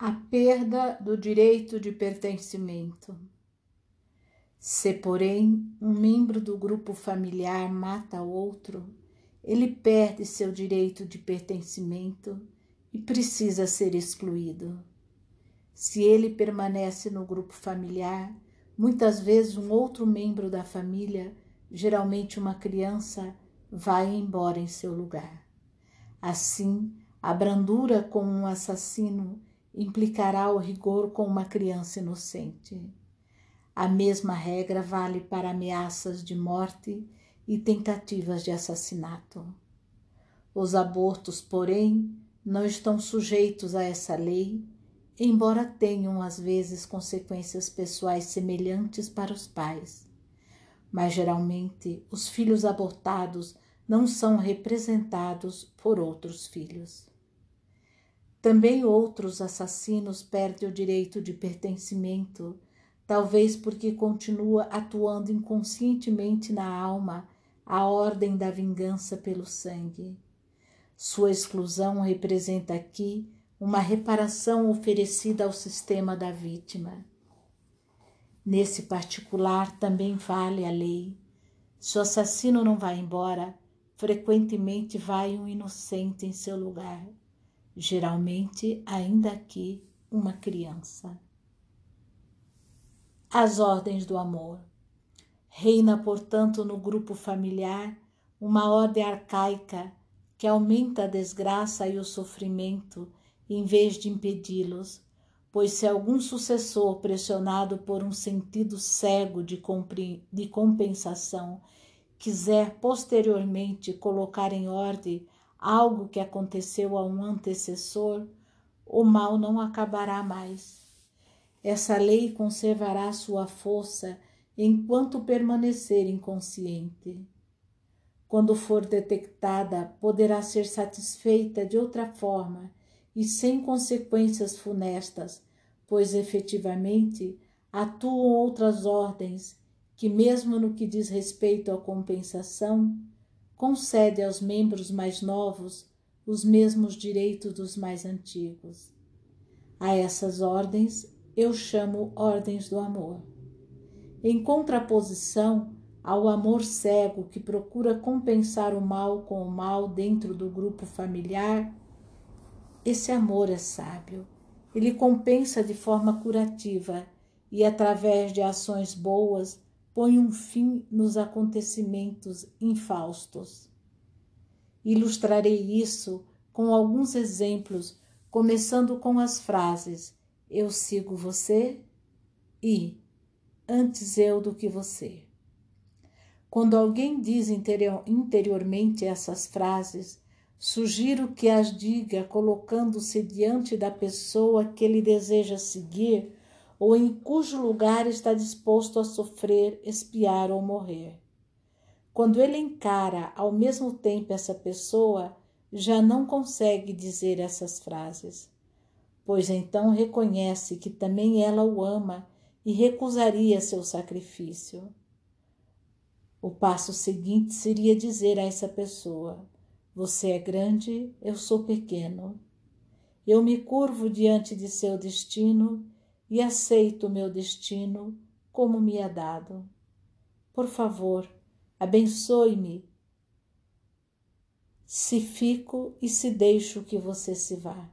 A perda do direito de pertencimento. Se, porém, um membro do grupo familiar mata outro, ele perde seu direito de pertencimento e precisa ser excluído. Se ele permanece no grupo familiar, muitas vezes um outro membro da família, geralmente uma criança, vai embora em seu lugar. Assim, a brandura com um assassino implicará o rigor com uma criança inocente. A mesma regra vale para ameaças de morte e tentativas de assassinato. Os abortos, porém, não estão sujeitos a essa lei, embora tenham às vezes consequências pessoais semelhantes para os pais. Mas geralmente os filhos abortados não são representados por outros filhos. Também outros assassinos perdem o direito de pertencimento, talvez porque continua atuando inconscientemente na alma a ordem da vingança pelo sangue. Sua exclusão representa aqui uma reparação oferecida ao sistema da vítima. Nesse particular também vale a lei. Se o assassino não vai embora, frequentemente vai um inocente em seu lugar, geralmente ainda aqui uma criança. As ordens do amor. Reina, portanto, no grupo familiar uma ordem arcaica que aumenta a desgraça e o sofrimento em vez de impedi-los, pois se algum sucessor pressionado por um sentido cego de, de compensação quiser posteriormente colocar em ordem algo que aconteceu a um antecessor, o mal não acabará mais. Essa lei conservará sua força enquanto permanecer inconsciente. Quando for detectada, poderá ser satisfeita de outra forma e sem consequências funestas, pois efetivamente atuam outras ordens que, mesmo no que diz respeito à compensação, concede aos membros mais novos os mesmos direitos dos mais antigos. A essas ordens eu chamo ordens do amor. Em contraposição ao amor cego que procura compensar o mal com o mal dentro do grupo familiar, esse amor é sábio. Ele compensa de forma curativa e, através de ações boas, põe um fim nos acontecimentos infaustos. Ilustrarei isso com alguns exemplos, começando com as frases Eu sigo você e Antes eu do que você. Quando alguém diz interior, interiormente essas frases, sugiro que as diga colocando-se diante da pessoa que ele deseja seguir ou em cujo lugar está disposto a sofrer, espiar ou morrer. Quando ele encara ao mesmo tempo essa pessoa, já não consegue dizer essas frases, pois então reconhece que também ela o ama e recusaria seu sacrifício. O passo seguinte seria dizer a essa pessoa: Você é grande, eu sou pequeno. Eu me curvo diante de seu destino e aceito o meu destino como me é dado. Por favor, abençoe-me se fico e se deixo que você se vá,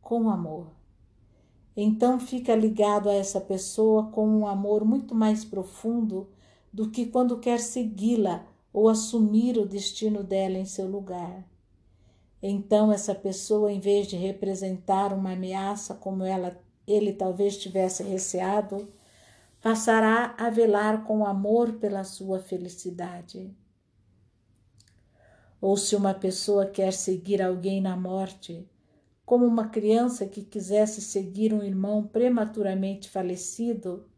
com amor. Então fica ligado a essa pessoa com um amor muito mais profundo do que quando quer segui-la ou assumir o destino dela em seu lugar. Então essa pessoa, em vez de representar uma ameaça como ela ele talvez tivesse receado, passará a velar com amor pela sua felicidade. Ou se uma pessoa quer seguir alguém na morte, como uma criança que quisesse seguir um irmão prematuramente falecido,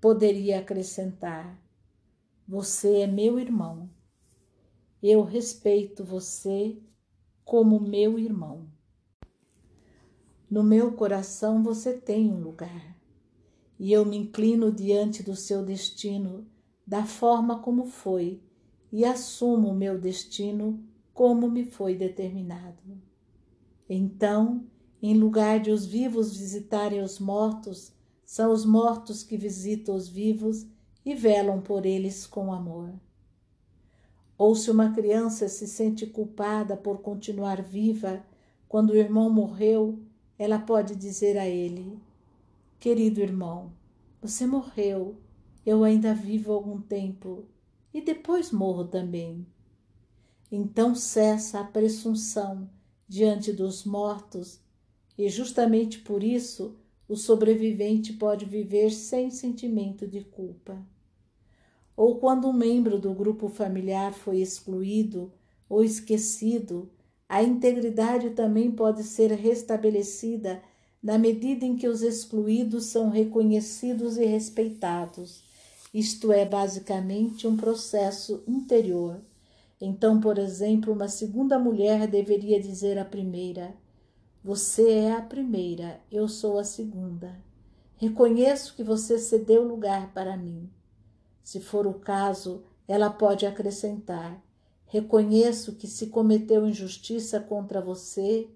poderia acrescentar: Você é meu irmão. Eu respeito você como meu irmão. No meu coração você tem um lugar, e eu me inclino diante do seu destino da forma como foi, e assumo o meu destino como me foi determinado. Então Em lugar de os vivos visitarem os mortos, são os mortos que visitam os vivos e velam por eles com amor. Ou se uma criança se sente culpada por continuar viva quando o irmão morreu, ela pode dizer a ele: Querido irmão, você morreu, eu ainda vivo algum tempo e depois morro também. Então cessa a presunção diante dos mortos, e justamente por isso o sobrevivente pode viver sem sentimento de culpa. Ou quando um membro do grupo familiar foi excluído ou esquecido, a integridade também pode ser restabelecida na medida em que os excluídos são reconhecidos e respeitados. Isto é basicamente um processo interior então, por exemplo, uma segunda mulher deveria dizer à primeira: Você é a primeira, eu sou a segunda. Reconheço que você cedeu lugar para mim. Se for o caso, ela pode acrescentar: Reconheço que se cometeu injustiça contra você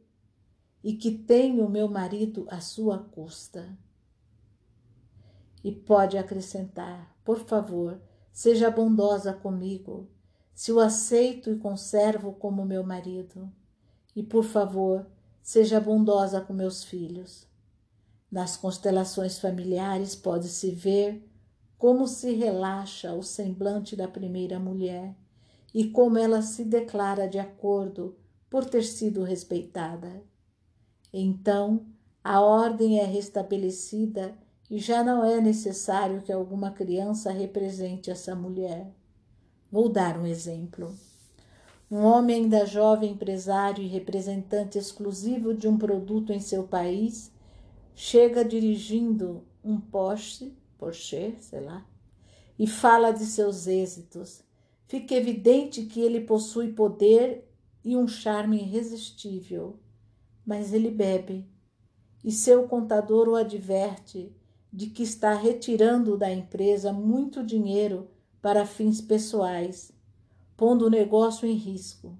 e que tenho meu marido à sua custa. E pode acrescentar: Por favor, seja bondosa comigo se o aceito e conservo como meu marido. E, por favor, seja bondosa com meus filhos. Nas constelações familiares pode-se ver como se relaxa o semblante da primeira mulher e como ela se declara de acordo por ter sido respeitada. Então, a ordem é restabelecida e já não é necessário que alguma criança represente essa mulher. Vou dar um exemplo. Um homem ainda jovem, empresário e representante exclusivo de um produto em seu país, chega dirigindo um Porsche, Porsche, sei lá, e fala de seus êxitos. Fica evidente que ele possui poder e um charme irresistível, mas ele bebe, e seu contador o adverte de que está retirando da empresa muito dinheiro para fins pessoais, pondo o negócio em risco.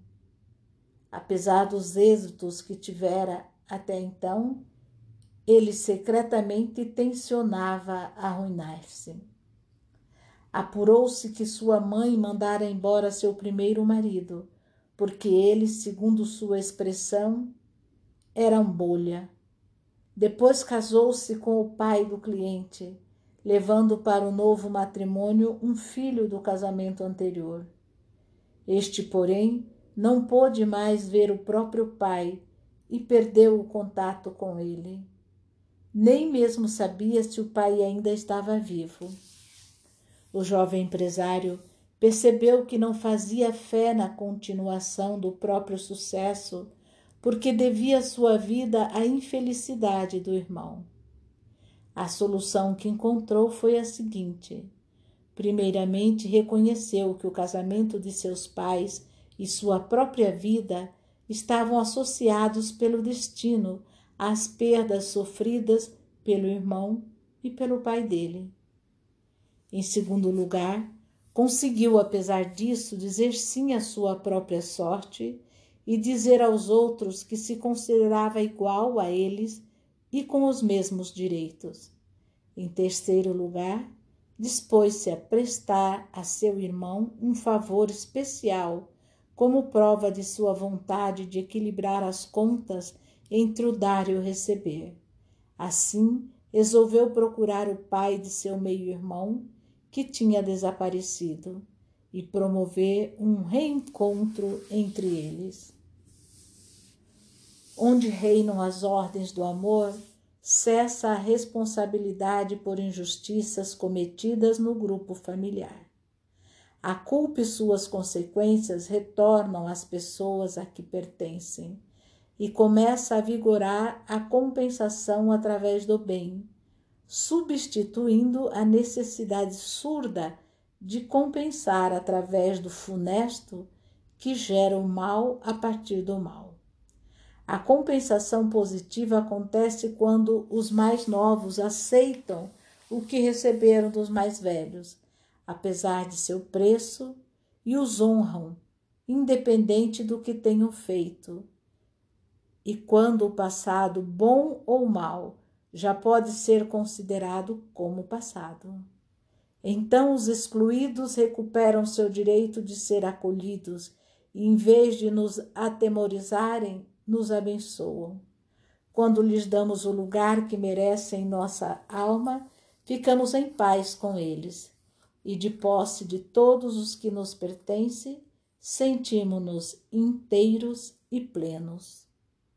Apesar dos êxitos que tivera até então, ele secretamente tensionava arruinar-se. Apurou-se que sua mãe mandara embora seu primeiro marido, porque ele, segundo sua expressão, era um bolha. Depois casou-se com o pai do cliente levando para o novo matrimônio um filho do casamento anterior. Este, porém, não pôde mais ver o próprio pai e perdeu o contato com ele. Nem mesmo sabia se o pai ainda estava vivo. O jovem empresário percebeu que não fazia fé na continuação do próprio sucesso, porque devia sua vida à infelicidade do irmão. A solução que encontrou foi a seguinte: primeiramente, reconheceu que o casamento de seus pais e sua própria vida estavam associados pelo destino às perdas sofridas pelo irmão e pelo pai dele. Em segundo lugar, conseguiu, apesar disso, dizer sim à sua própria sorte e dizer aos outros que se considerava igual a eles e com os mesmos direitos. Em terceiro lugar, dispôs-se a prestar a seu irmão um favor especial, como prova de sua vontade de equilibrar as contas entre o dar e o receber. Assim, resolveu procurar o pai de seu meio-irmão, que tinha desaparecido, e promover um reencontro entre eles onde reinam as ordens do amor, cessa a responsabilidade por injustiças cometidas no grupo familiar. A culpa e suas consequências retornam às pessoas a que pertencem e começa a vigorar a compensação através do bem, substituindo a necessidade surda de compensar através do funesto que gera o mal a partir do mal. A compensação positiva acontece quando os mais novos aceitam o que receberam dos mais velhos, apesar de seu preço, e os honram, independente do que tenham feito. e quando o passado, bom ou mal, já pode ser considerado como passado. Então os excluídos recuperam seu direito de ser acolhidos e, em vez de nos atemorizarem, nos abençoam. Quando lhes damos o lugar que merecem em nossa alma, ficamos em paz com eles e, de posse de todos os que nos pertencem, sentimos-nos inteiros e plenos.